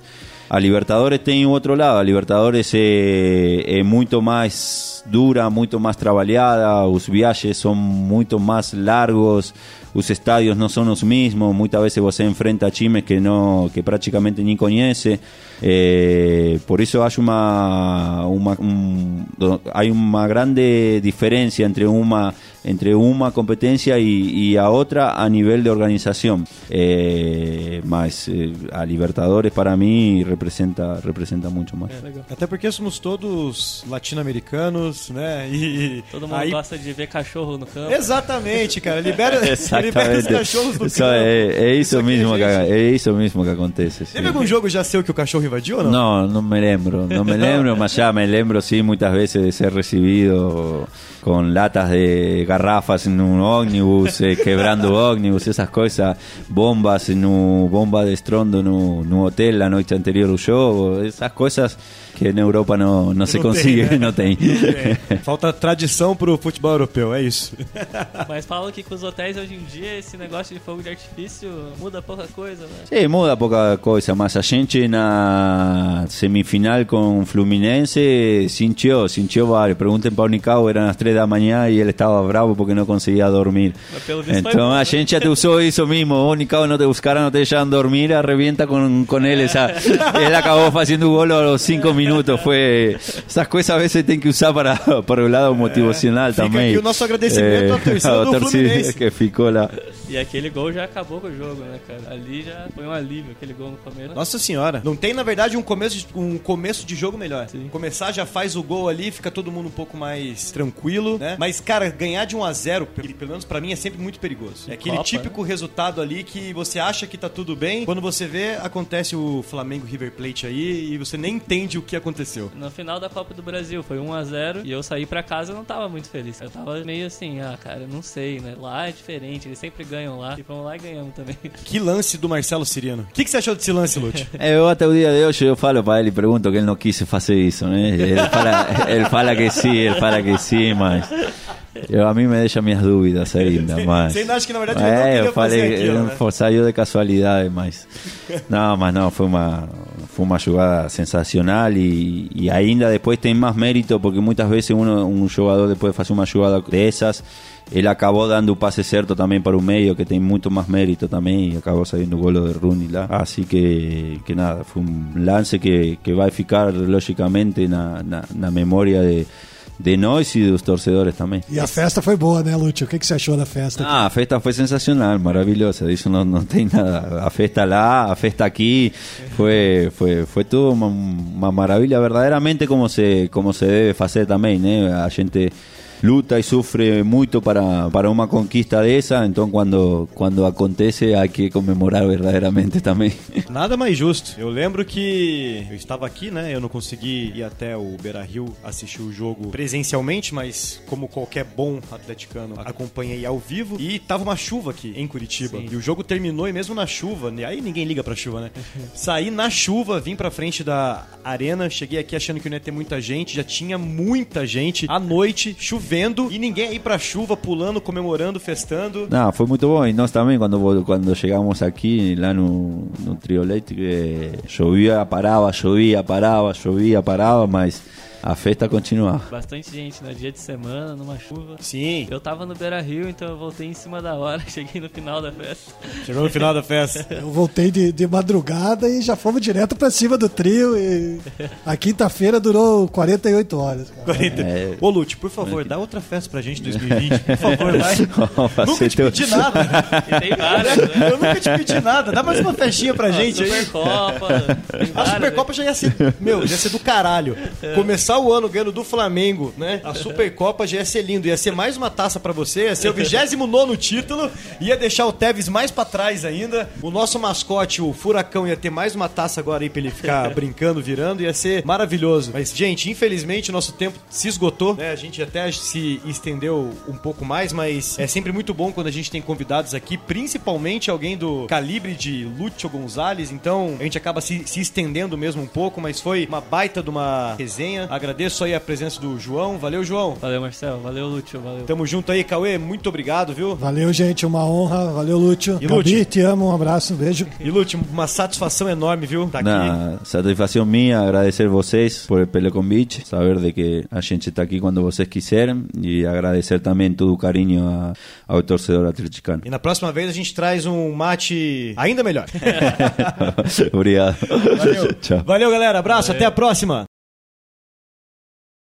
A Libertadores tem outro lado, a Libertadores é, é muito mais dura, muito mais trabalhada, os viajes são muito mais largos, os estádios não são os mesmos, muitas vezes você enfrenta times que não que praticamente nem conhece. Eh, por eso hay una, una un, hay una grande diferencia entre una entre una competencia y, y a otra a nivel de organización. Eh, más eh, a Libertadores para mí representa representa mucho más. É, Até porque somos todos latino-americanos, né? E todo mundo aí... gosta de ver cachorro no campo. Exatamente, cara. Libera, libera os cachorros do isso campo. É, é isso, Isso mesmo que, gente. é isso mesmo que acontece. Teve sim. algum jogo já seu que o cachorro invadiu ou não? No, no me lembro, no me lembro, más ya me lembro sí muchas veces de ser recibido con latas de garrafas en un ómnibus, eh, quebrando ómnibus, esas cosas, bombas un bomba de estrondo en un hotel la noche anterior al show, esas cosas que en Europa no, no se Não tem, consigue, né? no tem. Falta tradição pro futebol europeu, é isso. Mas falam que com os hotéis hoje em dia esse negócio de fogo de artifício muda pouca coisa, né? Sí, muda poca cosa más. A gente na semifinal con Fluminense sintió, sintió varios. Pregunten para Unicao, eran las 3 de la mañana y él estaba bravo bravo porque no conseguía dormir. Foi bom, a gente te usó eso mismo, vos Nicao no te buscaran, no te dejaban dormir, arrevienta con, con él, esa, él acabó haciendo un gol a los cinco minutos, fue, esas cosas a veces tem que usar para, para o lado motivacional fica também. aqui o nosso agradecimento à torcida a do torcida Fluminense. que ficou lá. E aquele gol já acabou com o jogo, né, cara? Ali já foi um alívio, aquele gol no começo. Nossa senhora. Não tem, na verdade, um começo de, um começo de jogo melhor. Sim. Começar já faz o gol ali, fica todo mundo um pouco mais tranquilo, né? Mas, cara, ganhar de 1 a 0 pelo menos pra mim, é sempre muito perigoso. É aquele Copa, típico resultado ali que você acha que tá tudo bem, quando você vê, acontece o Flamengo River Plate aí e você nem entende o que aconteceu. No final da Copa do Brasil foi 1 a 0 e eu saí pra casa e não tava muito feliz. Eu tava meio assim, ah, cara, não sei, né? Lá é diferente, eles sempre ganham lá. E fomos lá e ganhamos também. Que lance do Marcelo Cirino. O que, que você achou desse lance, Lute? É, eu até o dia de hoje eu falo para ele pergunto que ele não quis fazer isso, né? Ele fala, ele fala que sim, ele fala que sim, mas eu, a mim me deixa minhas dúvidas ainda, mas... Você ainda acha que, na verdade, ele não É, queria eu falei, fazer aquilo, né? foi- saiu de casualidade, mas... Não, mas não, foi uma, foi uma jogada sensacional e, e ainda depois tem mais mérito, porque muitas vezes uno, um jogador depois de fazer uma jogada dessas, ele acabou dando o passe certo também para o meio, que tem muito mais mérito também, e acabou saindo o golo de Rooney lá. Assim que, que nada, foi um lance que, que vai ficar, logicamente, na, na, na memória de, de nós e dos torcedores também. E a festa foi boa, né, Lúcio? O que, que você achou da festa? Ah, a festa foi sensacional, maravilhosa. Isso não, não tem nada. A festa lá, a festa aqui, foi, foi, foi tudo uma, uma maravilha. Verdadeiramente como se, como se deve fazer também, né? A gente luta e sofre muito para, para uma conquista dessa, então quando, quando acontece há que comemorar verdadeiramente também. Nada mais justo. Eu lembro que eu estava aqui, né? Eu não consegui ir até o Beira Rio assistir o jogo presencialmente, mas como qualquer bom atleticano, acompanhei ao vivo. E tava uma chuva aqui em Curitiba. Sim. E o jogo terminou e mesmo na chuva, aí ninguém liga pra chuva, né? Saí na chuva, vim pra frente da arena, cheguei aqui achando que não ia ter muita gente, já tinha muita gente à noite, chovendo, e ninguém aí pra chuva, pulando, comemorando, festando. Não, foi muito bom. E nós também, quando, quando chegamos aqui, lá no, no que chovia, parava, chovia, parava, chovia, parava, mas a festa continuava. Bastante gente, né? Dia de semana, numa chuva. Sim, Eu tava no Beira Rio, então eu voltei em cima da hora, cheguei no final da festa. chegou no final da festa. Eu voltei de, de madrugada e já fomos direto pra cima do trio. E a quinta-feira durou 48 horas. cara. 40. É. Ô, Lute, por favor, dá outra festa pra gente em 2020. Por favor, vai. Vamos nunca te pedi nada. Tem várias, né? Eu nunca te pedi nada. Dá mais uma festinha pra gente aí. Supercopa. A Supercopa já ia ser, meu, já ia ser do caralho. Começar o ano ganhando do Flamengo, né? A Supercopa já ia ser lindo. Ia ser mais uma taça pra você, ia ser o 29 título, ia deixar o Tevez mais pra trás ainda. O nosso mascote, o Furacão, ia ter mais uma taça agora aí pra ele ficar brincando, virando. Ia ser maravilhoso. Mas, gente, infelizmente o nosso tempo se esgotou, né? A gente até se estendeu um pouco mais, mas é sempre muito bom quando a gente tem convidados aqui, principalmente alguém do calibre de Lúcio Gonzalez. Então, a gente acaba se, se estendendo mesmo um pouco, mas foi uma baita de uma resenha. Agradeço aí a presença do João. Valeu, João. Valeu, Marcel. Valeu, Lúcio. Valeu. Tamo junto aí, Cauê. Muito obrigado, viu? Valeu, gente. Uma honra. Valeu, Lúcio. E Gabi, Lúcio? te amo. Um abraço, um beijo. E Lúcio, uma satisfação enorme, viu? Tá aqui. Na satisfação minha, agradecer vocês por pelo convite, saber de que a gente está aqui quando vocês quiserem e agradecer também todo o carinho a- ao torcedor atleticano. E na próxima vez a gente traz um mate ainda melhor. Obrigado. Valeu. Tchau. Valeu, galera. Abraço. Até a próxima.